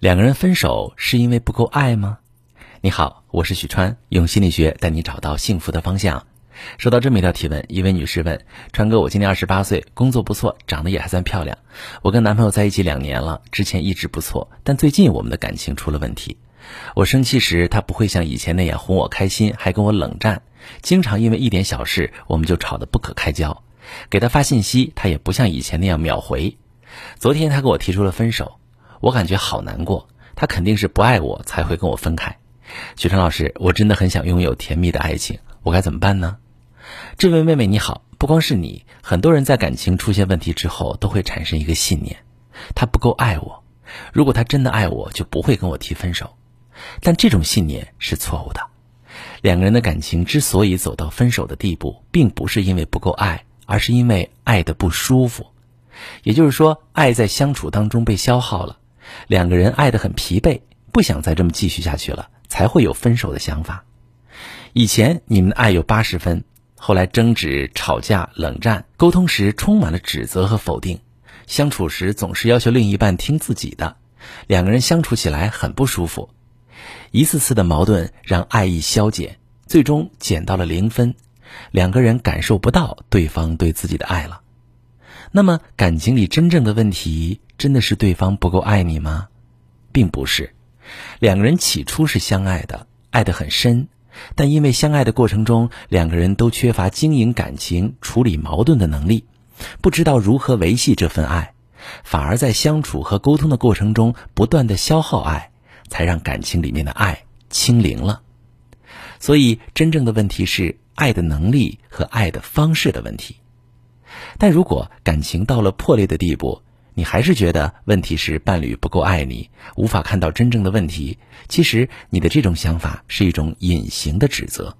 两个人分手是因为不够爱吗？你好，我是许川，用心理学带你找到幸福的方向。收到这么一条提问，一位女士问：川哥，我今年二十八岁，工作不错，长得也还算漂亮。我跟男朋友在一起两年了，之前一直不错，但最近我们的感情出了问题。我生气时，他不会像以前那样哄我开心，还跟我冷战，经常因为一点小事我们就吵得不可开交。给他发信息，他也不像以前那样秒回。昨天他跟我提出了分手。我感觉好难过，他肯定是不爱我才会跟我分开。许晨老师，我真的很想拥有甜蜜的爱情，我该怎么办呢？这位妹妹你好，不光是你，很多人在感情出现问题之后都会产生一个信念：他不够爱我。如果他真的爱我，就不会跟我提分手。但这种信念是错误的。两个人的感情之所以走到分手的地步，并不是因为不够爱，而是因为爱的不舒服。也就是说，爱在相处当中被消耗了。两个人爱得很疲惫，不想再这么继续下去了，才会有分手的想法。以前你们的爱有八十分，后来争执、吵架、冷战，沟通时充满了指责和否定，相处时总是要求另一半听自己的，两个人相处起来很不舒服。一次次的矛盾让爱意消减，最终减到了零分，两个人感受不到对方对自己的爱了。那么，感情里真正的问题。真的是对方不够爱你吗？并不是，两个人起初是相爱的，爱得很深，但因为相爱的过程中，两个人都缺乏经营感情、处理矛盾的能力，不知道如何维系这份爱，反而在相处和沟通的过程中不断的消耗爱，才让感情里面的爱清零了。所以，真正的问题是爱的能力和爱的方式的问题。但如果感情到了破裂的地步，你还是觉得问题是伴侣不够爱你，无法看到真正的问题。其实你的这种想法是一种隐形的指责。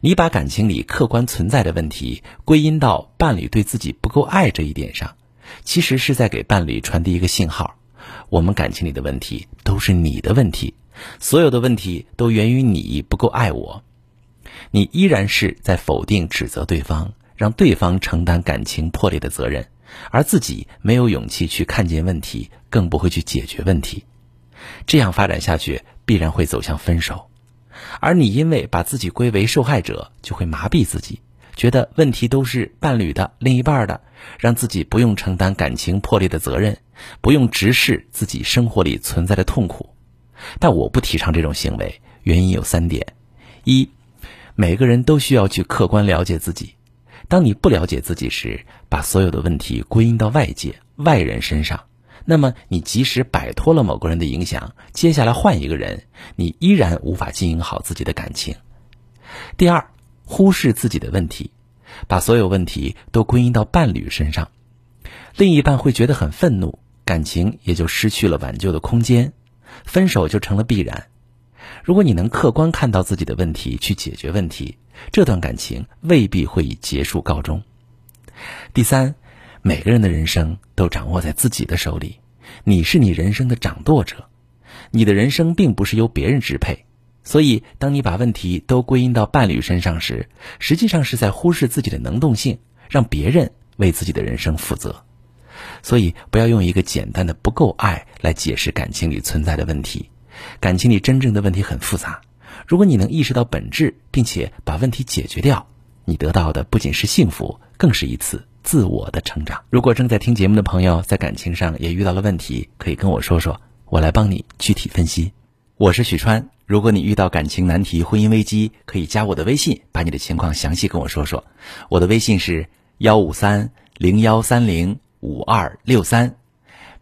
你把感情里客观存在的问题归因到伴侣对自己不够爱这一点上，其实是在给伴侣传递一个信号：我们感情里的问题都是你的问题，所有的问题都源于你不够爱我。你依然是在否定、指责对方，让对方承担感情破裂的责任。而自己没有勇气去看见问题，更不会去解决问题，这样发展下去必然会走向分手。而你因为把自己归为受害者，就会麻痹自己，觉得问题都是伴侣的、另一半的，让自己不用承担感情破裂的责任，不用直视自己生活里存在的痛苦。但我不提倡这种行为，原因有三点：一，每个人都需要去客观了解自己。当你不了解自己时，把所有的问题归因到外界、外人身上，那么你即使摆脱了某个人的影响，接下来换一个人，你依然无法经营好自己的感情。第二，忽视自己的问题，把所有问题都归因到伴侣身上，另一半会觉得很愤怒，感情也就失去了挽救的空间，分手就成了必然。如果你能客观看到自己的问题，去解决问题。这段感情未必会以结束告终。第三，每个人的人生都掌握在自己的手里，你是你人生的掌舵者，你的人生并不是由别人支配。所以，当你把问题都归因到伴侣身上时，实际上是在忽视自己的能动性，让别人为自己的人生负责。所以，不要用一个简单的不够爱来解释感情里存在的问题。感情里真正的问题很复杂。如果你能意识到本质，并且把问题解决掉，你得到的不仅是幸福，更是一次自我的成长。如果正在听节目的朋友在感情上也遇到了问题，可以跟我说说，我来帮你具体分析。我是许川，如果你遇到感情难题、婚姻危机，可以加我的微信，把你的情况详细跟我说说。我的微信是幺五三零幺三零五二六三，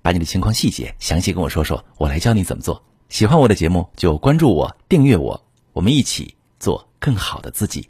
把你的情况细节详细跟我说说，我来教你怎么做。喜欢我的节目就关注我、订阅我。我们一起做更好的自己。